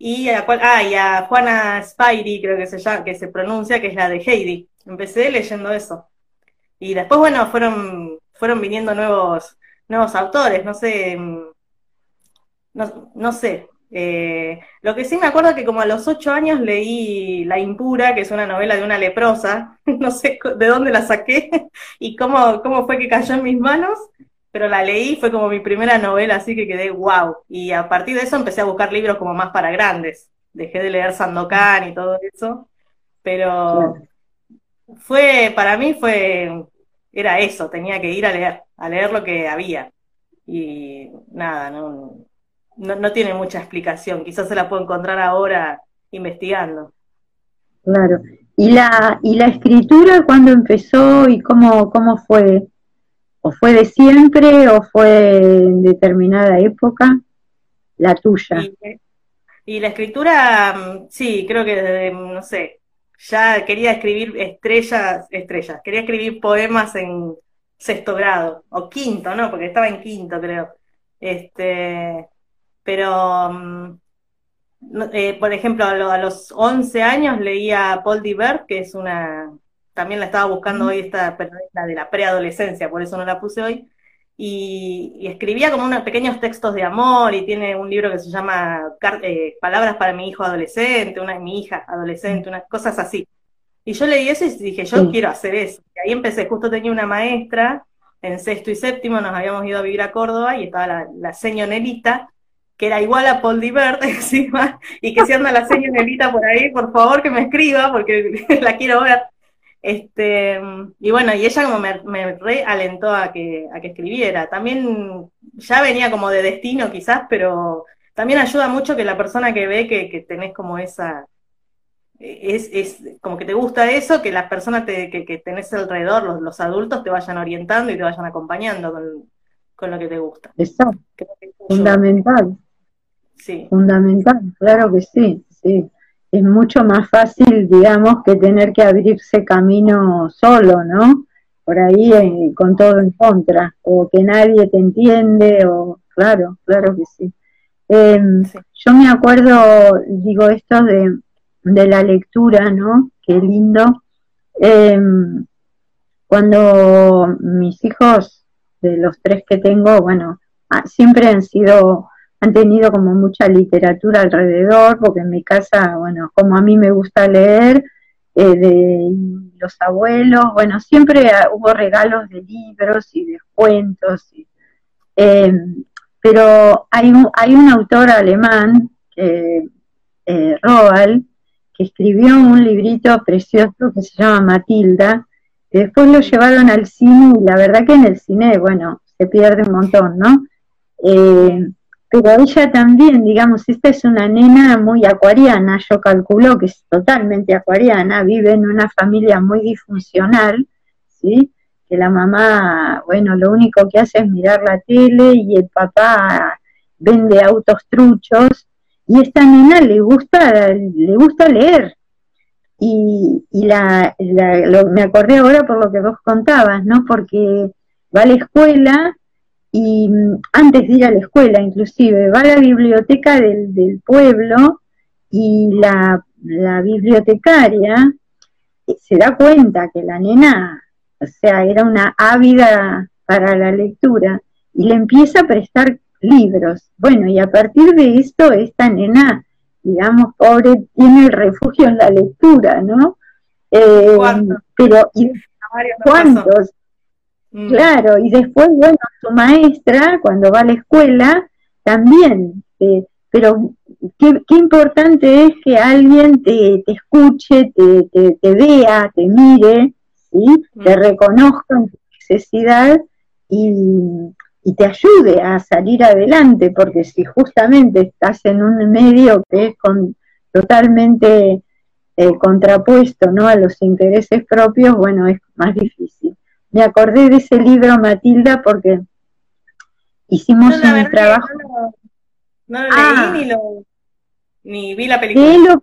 Y a, ah, Juana Spidey, creo que se, pronuncia, que es la de Heidi Empecé leyendo eso. Y después, bueno, fueron, fueron viniendo nuevos, nuevos autores, no sé, mm, no, sé. Eh, lo que sí me acuerdo que como a los ocho años leí La Impura, que es una novela de una leprosa, no sé de dónde la saqué y cómo, cómo fue que cayó en mis manos, pero la leí, fue como mi primera novela, así que quedé wow. Y a partir de eso empecé a buscar libros como más para grandes. Dejé de leer Sandokan y todo eso, pero fue, para mí fue, era eso, tenía que ir a leer, a leer lo que había. Y nada, no, no, tiene mucha explicación, quizás se la puedo encontrar ahora investigando. Claro. ¿Y la, y la escritura cuándo empezó y cómo, cómo fue? ¿O fue de siempre o fue en determinada época? La tuya. Y, la escritura, mm, sí, creo que desde, no sé, ya quería escribir estrellas, estrellas, quería escribir poemas en sexto grado, o quinto, ¿no? Porque estaba en quinto, creo. Este, pero, mm, eh, por ejemplo, a, los 11 años leía Paul Diver, que es una, también la estaba buscando hoy, esta, la de la preadolescencia, por eso no la puse hoy, y, escribía como unos pequeños textos de amor y tiene un libro que se llama eh, Palabras para mi hijo adolescente, una mi hija adolescente, unas cosas así. Y yo leí eso y dije, yo quiero hacer eso. Y ahí empecé, justo tenía una maestra en sexto y séptimo, nos habíamos ido a vivir a Córdoba y estaba la, la seño Nelita, que era igual a Paul Divert encima, y que si anda la seño Nelita por ahí, por favor que me escriba, porque la quiero ver. Este, y bueno, y ella como me, me realentó a que, a que escribiera. También ya venía como de destino quizás, pero también ayuda mucho que la persona que ve que, que tenés como esa, es, es como que te gusta eso, que las personas que, que, tenés alrededor, los, los, adultos, te vayan orientando y te vayan acompañando con, con lo que te gusta. Exacto. Fundamental. Sí. Fundamental, claro que sí, sí. Es mucho más fácil, digamos, que tener que abrirse camino solo, ¿no? Por ahí eh, con todo en contra, o que nadie te entiende, o claro, claro que sí. Em, yo me acuerdo, digo esto de, de la lectura, ¿no? Qué lindo. Em, cuando mis hijos, de los tres que tengo, bueno, ah, siempre han sido, han tenido como mucha literatura alrededor, porque en mi casa, bueno, como a mí me gusta leer, eh, de los abuelos, bueno, siempre hubo regalos de libros y de cuentos. Em, pero hay un, hay un autor alemán, eh, Roald, que escribió un librito precioso que se llama Matilda, que después lo llevaron al cine y la verdad que en el cine, bueno, se pierde un montón, ¿no? Pero ella también, digamos, esta es una nena muy acuariana, yo calculo que es totalmente acuariana, vive en una familia muy disfuncional, ¿sí? Que la mamá, bueno, lo único que hace es mirar la tele y el papá vende autos truchos y esta nena le gusta, le gusta leer. Y, la, me acordé ahora por lo que vos contabas, ¿no? Porque va a la escuela y mm, antes de ir a la escuela inclusive, va a la biblioteca del, pueblo y la, la, bibliotecaria se da cuenta que la nena, o sea, era una ávida para la lectura y le empieza a prestar libros. Bueno, y a partir de esto, esta nena, digamos, pobre, tiene el refugio en la lectura, ¿no? Eh, pero, ¿y ¿cuántos? Mm. Claro, y después, bueno, su maestra, cuando va a la escuela, también, eh, pero qué, importante es que alguien te, escuche, te, te, vea, te mire, ¿sí? te mm. reconozca en tu necesidad y, y te ayude a salir adelante, porque si justamente estás en un medio que es con, totalmente eh, contrapuesto ¿no? a los intereses propios, bueno, es más difícil. Me acordé de ese libro, Matilda, porque hicimos un trabajo. No lo, leí ni, lo, ni vi la película.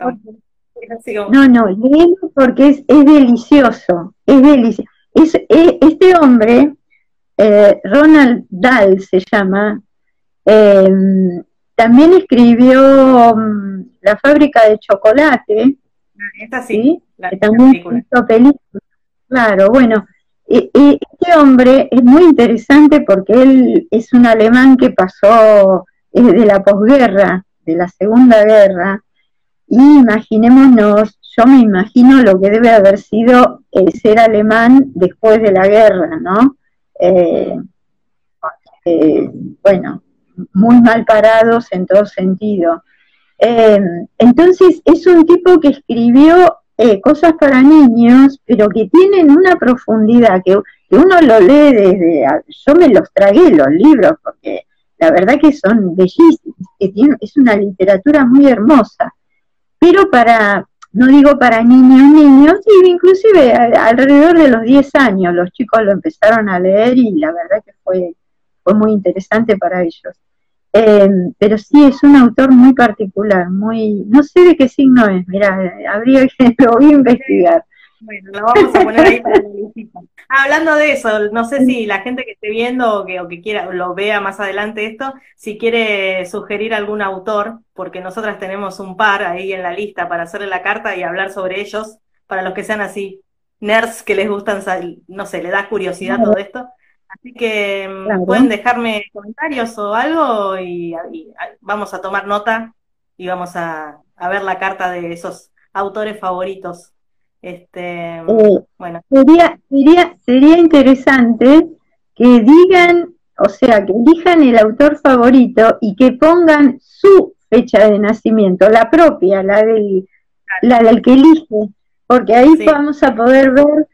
no, no, léelo porque es, es delicioso, es delicioso. Es, es, este hombre eh, Ronald Dahl se llama, em, también escribió mm, La fábrica de chocolate. Ah, esta sí, que también hizo película. Claro, bueno, este hombre es muy interesante porque él es un alemán que pasó de la posguerra, de la Segunda Guerra, y imaginémonos, yo me imagino lo que debe haber sido el ser alemán después de la guerra, ¿no? Eh, bueno, muy mal parados en todo sentido. Eh, entonces es un tipo que escribió cosas para niños, pero que tienen una profundidad que, uno lo lee desde... Yo me los tragué los libros, porque la verdad que son bellísimos, que es una literatura muy hermosa. Pero para, no digo para niños, niños, inclusive alrededor de los 10 años los chicos lo empezaron a leer y la verdad que fue, fue muy interesante para ellos. Em, pero sí, es un autor muy particular, muy, no sé de qué signo es, mira, habría que lo voy a investigar. Bueno, lo vamos a poner ahí para la ah, Hablando de eso, no sé si la gente que esté viendo o que, o que quiera lo vea más adelante esto, si quiere sugerir algún autor, porque nosotras tenemos un par ahí en la lista para hacerle la carta y hablar sobre ellos, para los que sean así nerds que les gustan, no sé, le da curiosidad todo esto. Así que mm, pueden dejarme comentarios o algo y, vamos a tomar nota y vamos a, a ver la carta de esos autores favoritos. Este, eh, bueno. Sería, sería, sería interesante que digan, o sea, que elijan el autor favorito y que pongan su fecha de nacimiento, la propia, la del, la del que elige, porque ahí vamos a poder ver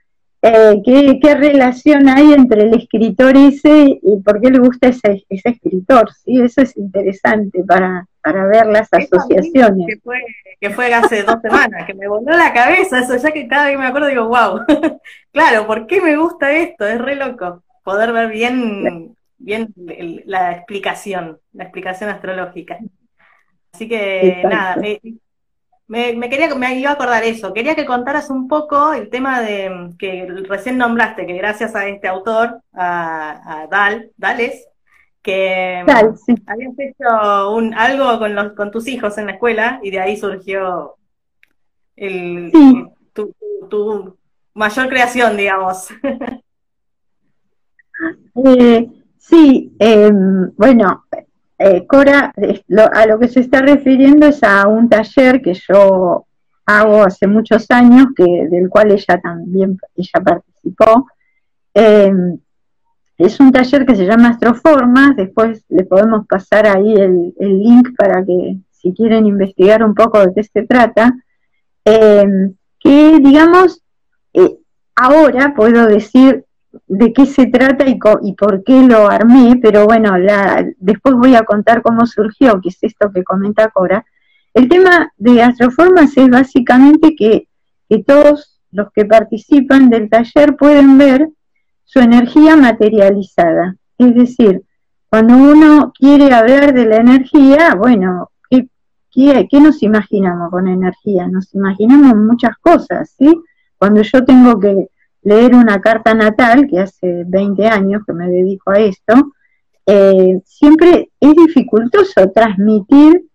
eh, ¿qué, relación hay entre el escritor ese y por qué le gusta ese, ese escritor? ¿sí? Eso es interesante para, para ver las asociaciones. Que fue, que fue hace dos semanas, que me voló la cabeza eso, ya que cada vez me acuerdo digo, wow, claro, ¿por qué me gusta esto? Es re loco poder ver bien, bien la explicación, la explicación astrológica. Así que nada, me, quería, me iba a acordar eso. Quería que contaras un poco el tema de que recién nombraste, que gracias a este autor, a, Dal, Dales, que habías hecho un, algo con, los, con tus hijos en la escuela y de ahí surgió el, tu, mayor creación, digamos. Eh, sí, em, bueno, eh, Cora, a lo que se está refiriendo es a un taller que yo hago hace muchos años, que, del cual ella también ella participó. Em, es un taller que se llama Astroformas, después le podemos pasar ahí el, link para que si quieren investigar un poco de qué se trata, em, que digamos, eh, ahora puedo decir de qué se trata y, y, por qué lo armé, pero bueno, la, después voy a contar cómo surgió, que es esto que comenta Cora. El tema de Astroformas es básicamente que, que todos los que participan del taller pueden ver su energía materializada. Es decir, cuando uno quiere hablar de la energía, bueno, ¿qué, qué, qué nos imaginamos con energía? Nos imaginamos muchas cosas, ¿sí? Cuando yo tengo que leer una carta natal, que hace 20 años que me dedico a esto, eh, siempre es dificultoso transmitir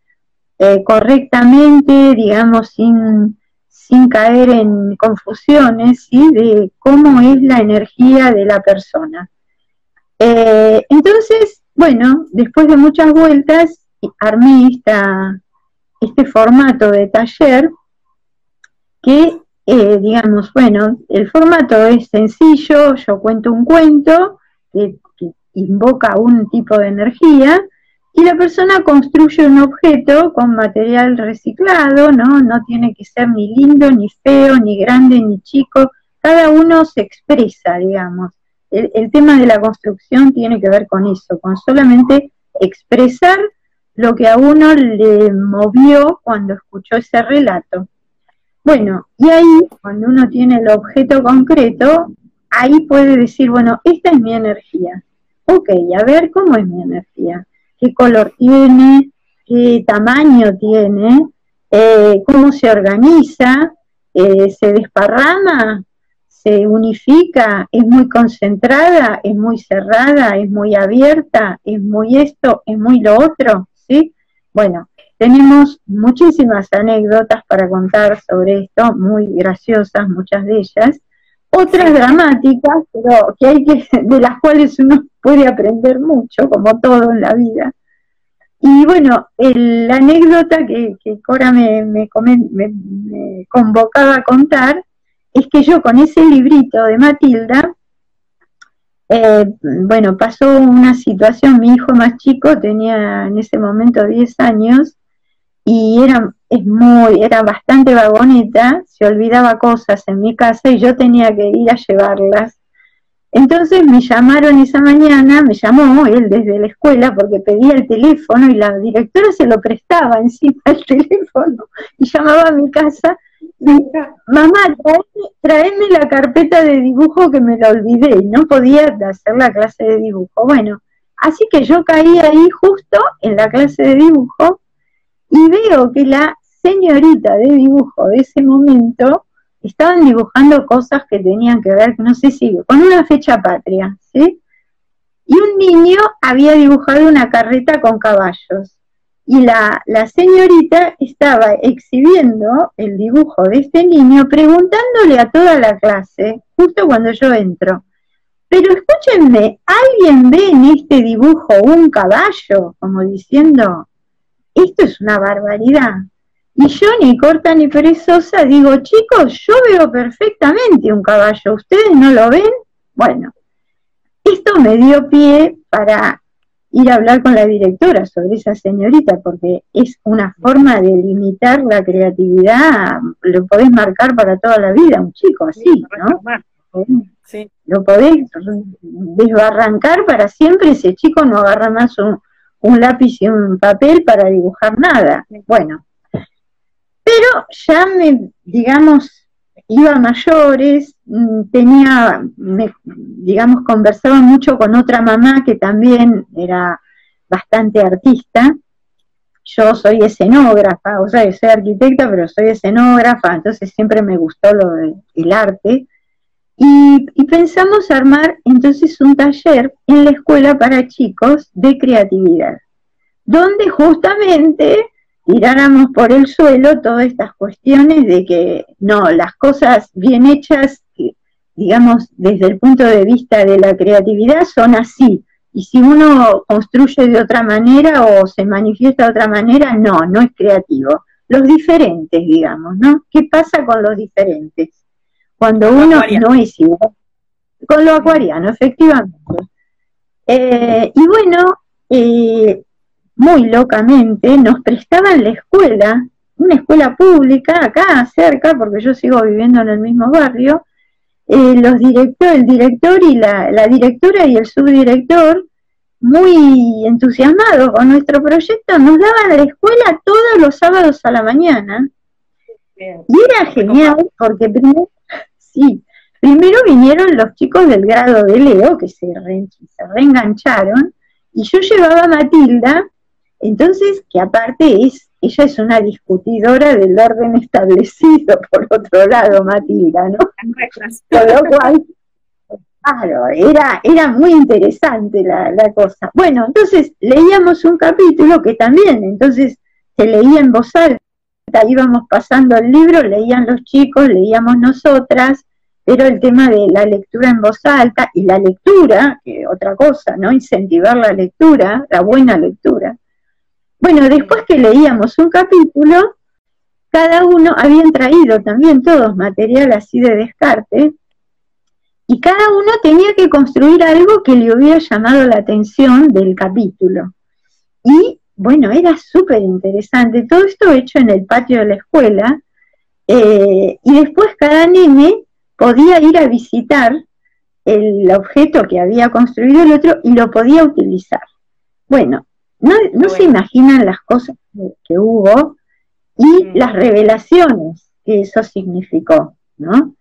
eh, correctamente, digamos, sin, sin caer en confusiones, ¿sí? de cómo es la energía de la persona. Eh, entonces, bueno, después de muchas vueltas, armé esta, este formato de taller que eh, digamos, bueno, el formato es sencillo, yo cuento un cuento que, invoca un tipo de energía y la persona construye un objeto con material reciclado, ¿no? No tiene que ser ni lindo, ni feo, ni grande, ni chico, cada uno se expresa, digamos. El, el tema de la construcción tiene que ver con eso, con solamente expresar lo que a uno le movió cuando escuchó ese relato. Bueno, y ahí, cuando uno tiene el objeto concreto, ahí puede decir, bueno, esta es mi energía. Ok, a ver cómo es mi energía, qué color tiene, qué tamaño tiene, eh, cómo se organiza, eh, se desparrama, se unifica, es muy concentrada, es muy cerrada, es muy abierta, es muy esto, es muy lo otro, ¿sí? Bueno, tenemos muchísimas anécdotas para contar sobre esto, muy graciosas, muchas de ellas, otras dramáticas, pero que hay que, de las cuales uno puede aprender mucho, como todo en la vida. Y bueno, la anécdota que, Cora me, me, me, convocaba a contar es que yo con ese librito de Matilda, eh, bueno, pasó una situación, mi hijo más chico tenía en ese momento 10 años, y era, es muy, era bastante vagoneta, se olvidaba cosas en mi casa y yo tenía que ir a llevarlas. Entonces me llamaron esa mañana, me llamó él desde la escuela porque pedía el teléfono y la directora se lo prestaba encima del teléfono y llamaba a mi casa y mamá, traeme, la carpeta de dibujo que me la olvidé no podía hacer la clase de dibujo. Bueno, así que yo caí ahí justo en la clase de dibujo y veo que la señorita de dibujo de ese momento estaban dibujando cosas que tenían que ver, no sé si, con una fecha patria, ¿sí? Y un niño había dibujado una carreta con caballos. Y la, la señorita estaba exhibiendo el dibujo de este niño, preguntándole a toda la clase, justo cuando yo entro, pero escúchenme, ¿alguien ve en este dibujo un caballo? Como diciendo, esto es una barbaridad. Y yo ni corta ni perezosa digo, chicos, yo veo perfectamente un caballo, ¿ustedes no lo ven? Bueno, esto me dio pie para ir a hablar con la directora sobre esa señorita, porque es una forma de limitar la creatividad, lo podés marcar para toda la vida, un chico así, ¿no? Lo podés desbarrancar para siempre, ese chico no agarra más un, un lápiz y un papel para dibujar nada. Bueno, pero ya me, digamos, iba a mayores, mm, tenía, digamos, conversaba mucho con otra mamá que también era bastante artista. Yo soy escenógrafa, o sea, soy arquitecta, pero soy escenógrafa, entonces siempre me gustó lo del arte. Y, pensamos armar entonces un taller en la escuela para chicos de creatividad, donde justamente tiráramos por el suelo todas estas cuestiones de que no, las cosas bien hechas, digamos, desde el punto de vista de la creatividad, son así. Y si uno construye de otra manera o se manifiesta de otra manera, no, no es creativo. Los diferentes, digamos, ¿no? ¿Qué pasa con los diferentes? Cuando uno no es igual. Con lo acuariano, efectivamente. Eh, y bueno, eh, muy locamente, nos prestaban la escuela, una escuela pública acá cerca, porque yo sigo viviendo en el mismo barrio, eh, los director, el director y la, la, directora y el subdirector, muy entusiasmados con nuestro proyecto, nos daban la escuela todos los sábados a la mañana. Y era genial porque primero, sí, primero vinieron los chicos del grado de Leo, que se, se reengancharon, y yo llevaba a Matilda, entonces, que aparte es, ella es una discutidora del orden establecido, por otro lado, Matilda, ¿no? Con lo cual, claro, era, era muy interesante la, la cosa. Bueno, entonces leíamos un capítulo que también, entonces se leía en voz alta, íbamos pasando el libro, leían los chicos, leíamos nosotras, pero el tema de la lectura en voz alta y la lectura, que otra cosa, ¿no? Incentivar la lectura, la buena lectura. Bueno, después que leíamos un capítulo, cada uno habían traído también todos material así de descarte, y cada uno tenía que construir algo que le hubiera llamado la atención del capítulo. Y bueno, era súper interesante. Todo esto hecho en el patio de la escuela. Eh, y después cada nene podía ir a visitar el objeto que había construido el otro y lo podía utilizar. Bueno, no, no se imaginan las cosas que, hubo y mm. las revelaciones que eso significó, ¿no?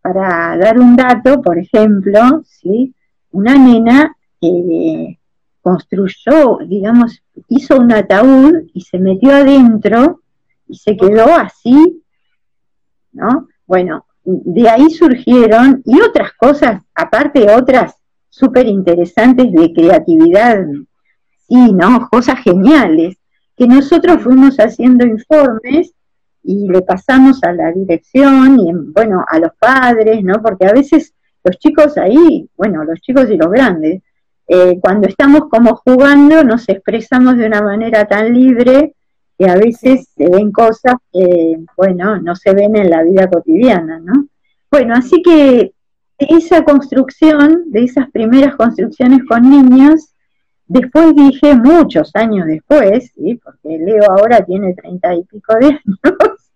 Para dar un dato, por ejemplo, ¿sí? una nena que construyó, digamos, hizo un ataúd y se metió adentro y se quedó así, ¿no? Bueno, de ahí surgieron y otras cosas, aparte otras súper interesantes de creatividad y ¿no? Cosas geniales, que nosotros fuimos haciendo informes y le pasamos a la dirección y, bueno, a los padres, ¿no? Porque a veces los chicos ahí, bueno, los chicos y los grandes, eh, cuando estamos como jugando nos expresamos de una manera tan libre que a veces se ven cosas que, bueno, no se ven en la vida cotidiana, ¿no? Bueno, así que esa construcción, de esas primeras construcciones con niños, Después dije, muchos años después, porque Leo ahora tiene treinta y pico de años,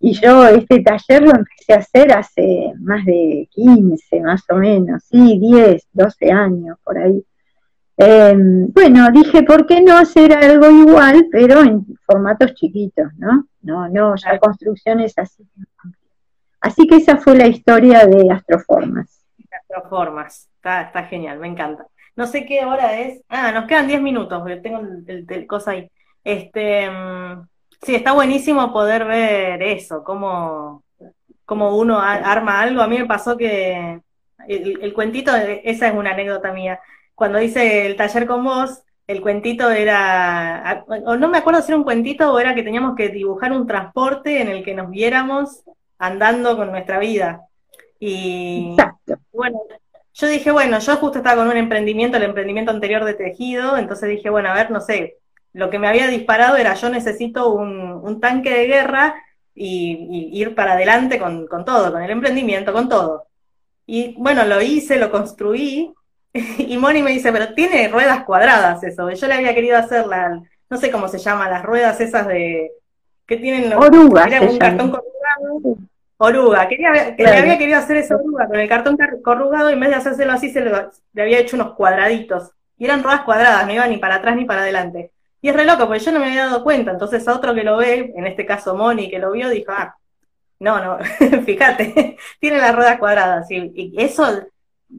y yo este taller lo empecé a hacer hace más de 15, más o menos, sí, 10, 12 años, por ahí. Em, bueno, dije, ¿por qué no hacer algo igual, pero en formatos chiquitos, ¿no? No, no, ya construcciones así. Así que esa fue la historia de Astroformas. Astroformas, está, está genial, me encanta. No sé qué hora es. Ah, nos quedan 10 minutos, tengo el, cosa ahí. Este, mm, sí, está buenísimo poder ver eso, cómo, cómo uno arma algo. A mí me pasó que el, cuentito, esa es una anécdota mía. Cuando hice el taller con vos, el cuentito era, o no me acuerdo si era un cuentito o era que teníamos que dibujar un transporte en el que nos viéramos andando con nuestra vida. Y bueno, yo dije, bueno, yo justo estaba con un emprendimiento, el emprendimiento anterior de tejido, entonces dije, bueno, a ver, no sé, lo que me había disparado era yo necesito un, tanque de guerra y, ir para adelante con, todo, con el emprendimiento, con todo. Y bueno, lo hice, lo construí, y Moni me dice, pero tiene ruedas cuadradas eso. Yo le había querido hacer la, no sé cómo se llama, las ruedas esas de, que tienen los, Orugas, un cartón oruga. Quería, le había querido hacer esa oruga con el cartón corrugado y en vez de hacérselo así, se le había hecho unos cuadraditos. Y eran ruedas cuadradas, no iba ni para atrás ni para adelante. Y es re loco, porque yo no me había dado cuenta. Entonces a otro que lo ve, en este caso Moni, que lo vio, dijo, ah, no, no, fíjate, tiene las ruedas cuadradas. Y, eso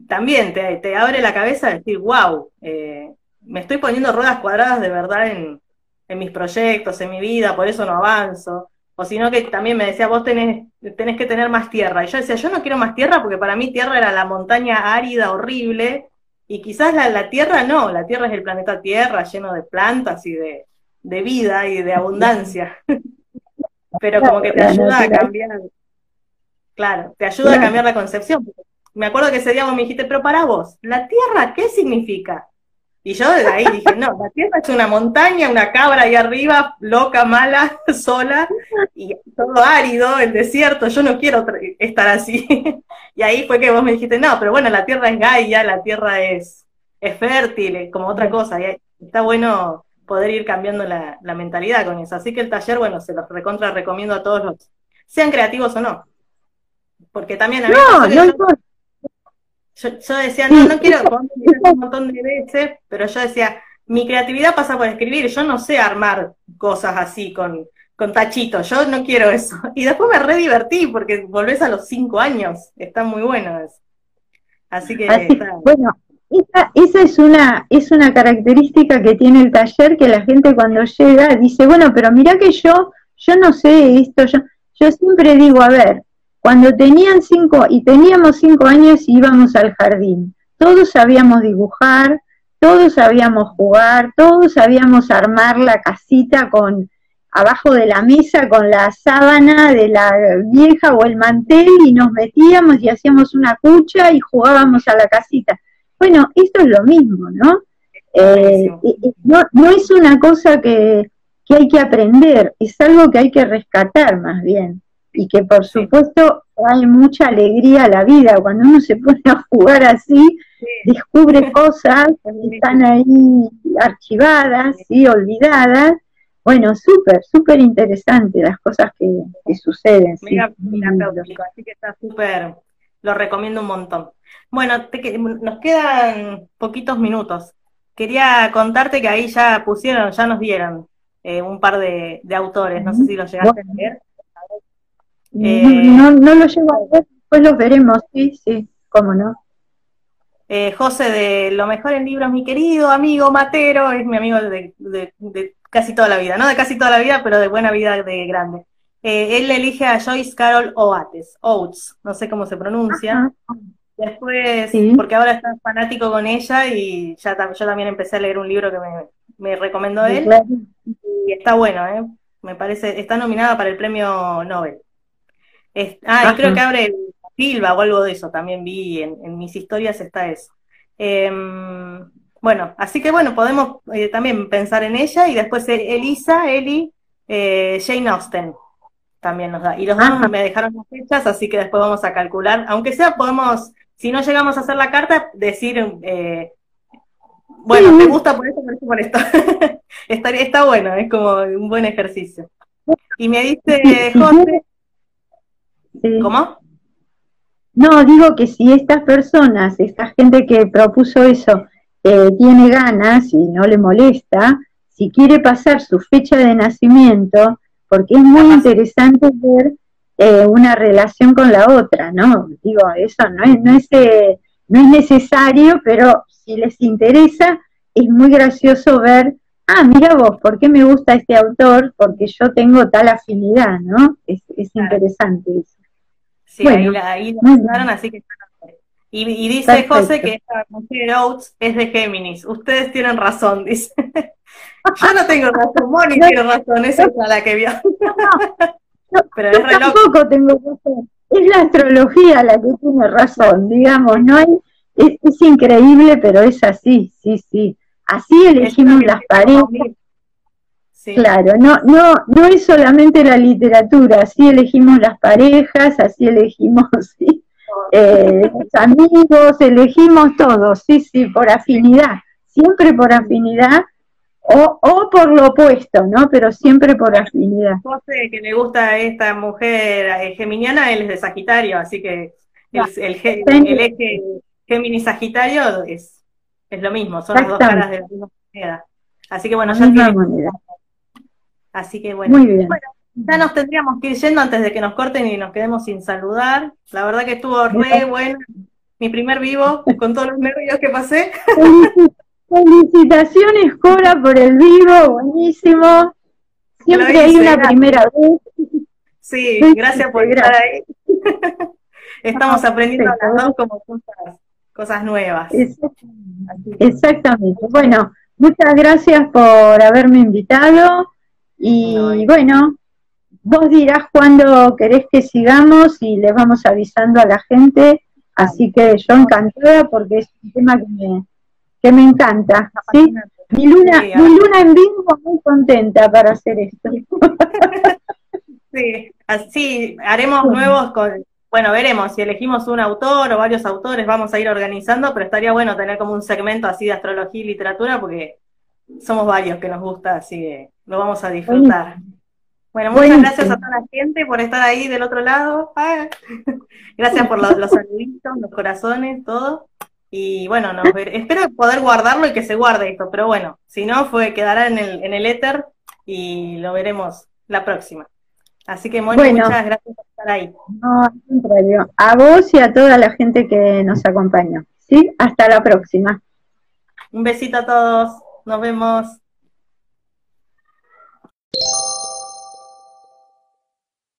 también te, abre la cabeza a decir, wow, eh, me estoy poniendo ruedas cuadradas de verdad en, en mis proyectos, en mi vida, por eso no avanzo. O sino que también me decía, vos tenés, tenés que tener más tierra. Y yo decía, yo no quiero más tierra porque para mí tierra era la montaña árida, horrible, y quizás la, Tierra no, la Tierra es el planeta Tierra lleno de plantas y de, vida y de abundancia. Pero como que te ayuda a cambiar, claro, te ayuda a cambiar la concepción. Me acuerdo que ese día vos me dijiste, pero para vos, ¿la Tierra qué significa? Y yo desde ahí dije, no, la Tierra es una montaña, una cabra ahí arriba, loca, mala, sola, y todo árido, el desierto, yo no quiero estar así. y ahí fue que vos me dijiste, no, pero bueno, la Tierra es Gaia, la Tierra es, es fértil, es como otra cosa, y está bueno poder ir cambiando la, mentalidad con eso. Así que el taller, bueno, se los recontra recomiendo a todos los, sean creativos o no. Porque también a no, no, yo, decía, no, no quiero un montón de veces, pero yo decía, mi creatividad pasa por escribir, yo no sé armar cosas así con, con tachitos, yo no quiero eso. Y después me re divertí porque volvés a los cinco años, está muy bueno eso. Así que... Bueno, esa, esa, es, una, es una característica que tiene el taller que la gente cuando llega dice, bueno, pero mira que yo, yo no sé esto, yo, yo siempre digo, a ver, cuando tenían cinco y teníamos cinco años íbamos al jardín. Todos sabíamos dibujar, todos sabíamos jugar, todos sabíamos armar la casita con abajo de la mesa con la sábana de la vieja o el mantel y nos metíamos y hacíamos una cucha y jugábamos a la casita. Bueno, esto es lo mismo, ¿no? Eh, no, no, es una cosa que, que hay que aprender, es algo que hay que rescatar más bien y que por supuesto hay mucha alegría a la vida. Cuando uno se pone a jugar así, descubre cosas que están ahí archivadas y olvidadas. Bueno, súper, súper interesante las cosas que, suceden. así que está súper, lo recomiendo un montón. Bueno, nos quedan poquitos minutos. Quería contarte que ahí ya pusieron, ya nos dieron eh, un par de, autores, no sé si los llegaste a leer. Eh, no, no lo llevo a ver, después los veremos, sí, sí, cómo no. Eh, José de Lo Mejor en Libros, mi querido amigo Matero, es mi amigo de, casi toda la vida, no de casi toda la vida, pero de buena vida de grande. Eh, él elige a Joyce Carol Oates, Oates, no sé cómo se pronuncia. Después, porque ahora está fanático con ella y ya yo también empecé a leer un libro que me, recomendó él. Y está bueno, ¿eh? me parece, está nominada para el premio Nobel ah, y creo que abre Silva o algo de eso, también vi en, mis historias está eso. Em, bueno, así que bueno, podemos eh, también pensar en ella y después e, Elisa, Eli, eh, Jane Austen también nos da. Y los dos me dejaron las fechas, así que después vamos a calcular, aunque sea podemos, si no llegamos a hacer la carta, decir, eh, bueno, me gusta por esto, por esto, por esto. está, está bueno, es como un buen ejercicio. Y me dice José, ¿Cómo? No, digo que si estas personas, esta gente que propuso eso, eh, tiene ganas y no le molesta, si quiere pasar su fecha de nacimiento, porque es muy interesante ver eh, una relación con la otra, ¿no? Digo, eso no es, no, es, eh, no es necesario, pero si les interesa, es muy gracioso ver, ah, mira vos, ¿por qué me gusta este autor? Porque yo tengo tal afinidad, ¿no? Es, es interesante eso. Sí, ahí, ahí lo así que y, y dice José que esta mujer Oates es de Géminis. Ustedes tienen razón, dice. Yo no tengo razón, Moni tiene razón, esa es la que vio. Pero yo tampoco tengo razón. Es la astrología la que tiene razón, digamos, no hay, es, es increíble, pero es así, sí, sí. Así elegimos las parejas, Claro, no, no, no es solamente la literatura, así elegimos las parejas, así elegimos eh, los amigos, elegimos todo, sí, sí, por afinidad, siempre por afinidad, o, o por lo opuesto, ¿no? Pero siempre por afinidad. José, que le gusta esta mujer eh, geminiana, él es de Sagitario, así que el, el, el eje Géminis-Sagitario es, es lo mismo, son las dos caras de la misma moneda. Así que bueno, ya tiene. Así que bueno. Muy bien. Bueno, ya nos tendríamos que ir yendo antes de que nos corten y nos quedemos sin saludar. La verdad que estuvo re bueno. Mi primer vivo, con todos los nervios que pasé. Felici- Felicitaciones, Cora, por el vivo, buenísimo. Siempre hay una gracias. primera vez. Sí, gracias por estar ahí. Estamos aprendiendo las dos como cosas, cosas nuevas. Exactamente. Bueno, muchas gracias por haberme invitado y No, y- bueno, vos dirás cuándo querés que sigamos y les vamos avisando a la gente, así que yo encantada porque es un tema que me, que me encanta, ¿sí? Mi luna, Sí, mi luna en vivo muy contenta para hacer esto. Sí, así haremos nuevos con, bueno, veremos si elegimos un autor o varios autores, vamos a ir organizando, pero estaría bueno tener como un segmento así de astrología y literatura porque somos varios que nos gusta, así que lo vamos a disfrutar. Bueno, muchas Buenísimo. gracias a toda la gente por estar ahí del otro lado. Ah, Gracias por los, los saluditos, los corazones, todo. Y bueno, ver- espero poder guardarlo y que se guarde esto, pero bueno, si no, fue, quedará en el, en el éter y lo veremos la próxima. Así que, Moni, Bueno. muchas gracias por estar ahí. No, al contrario, a vos y a toda la gente que nos acompañó, ¿sí? Hasta la próxima. Un besito a todos, nos vemos.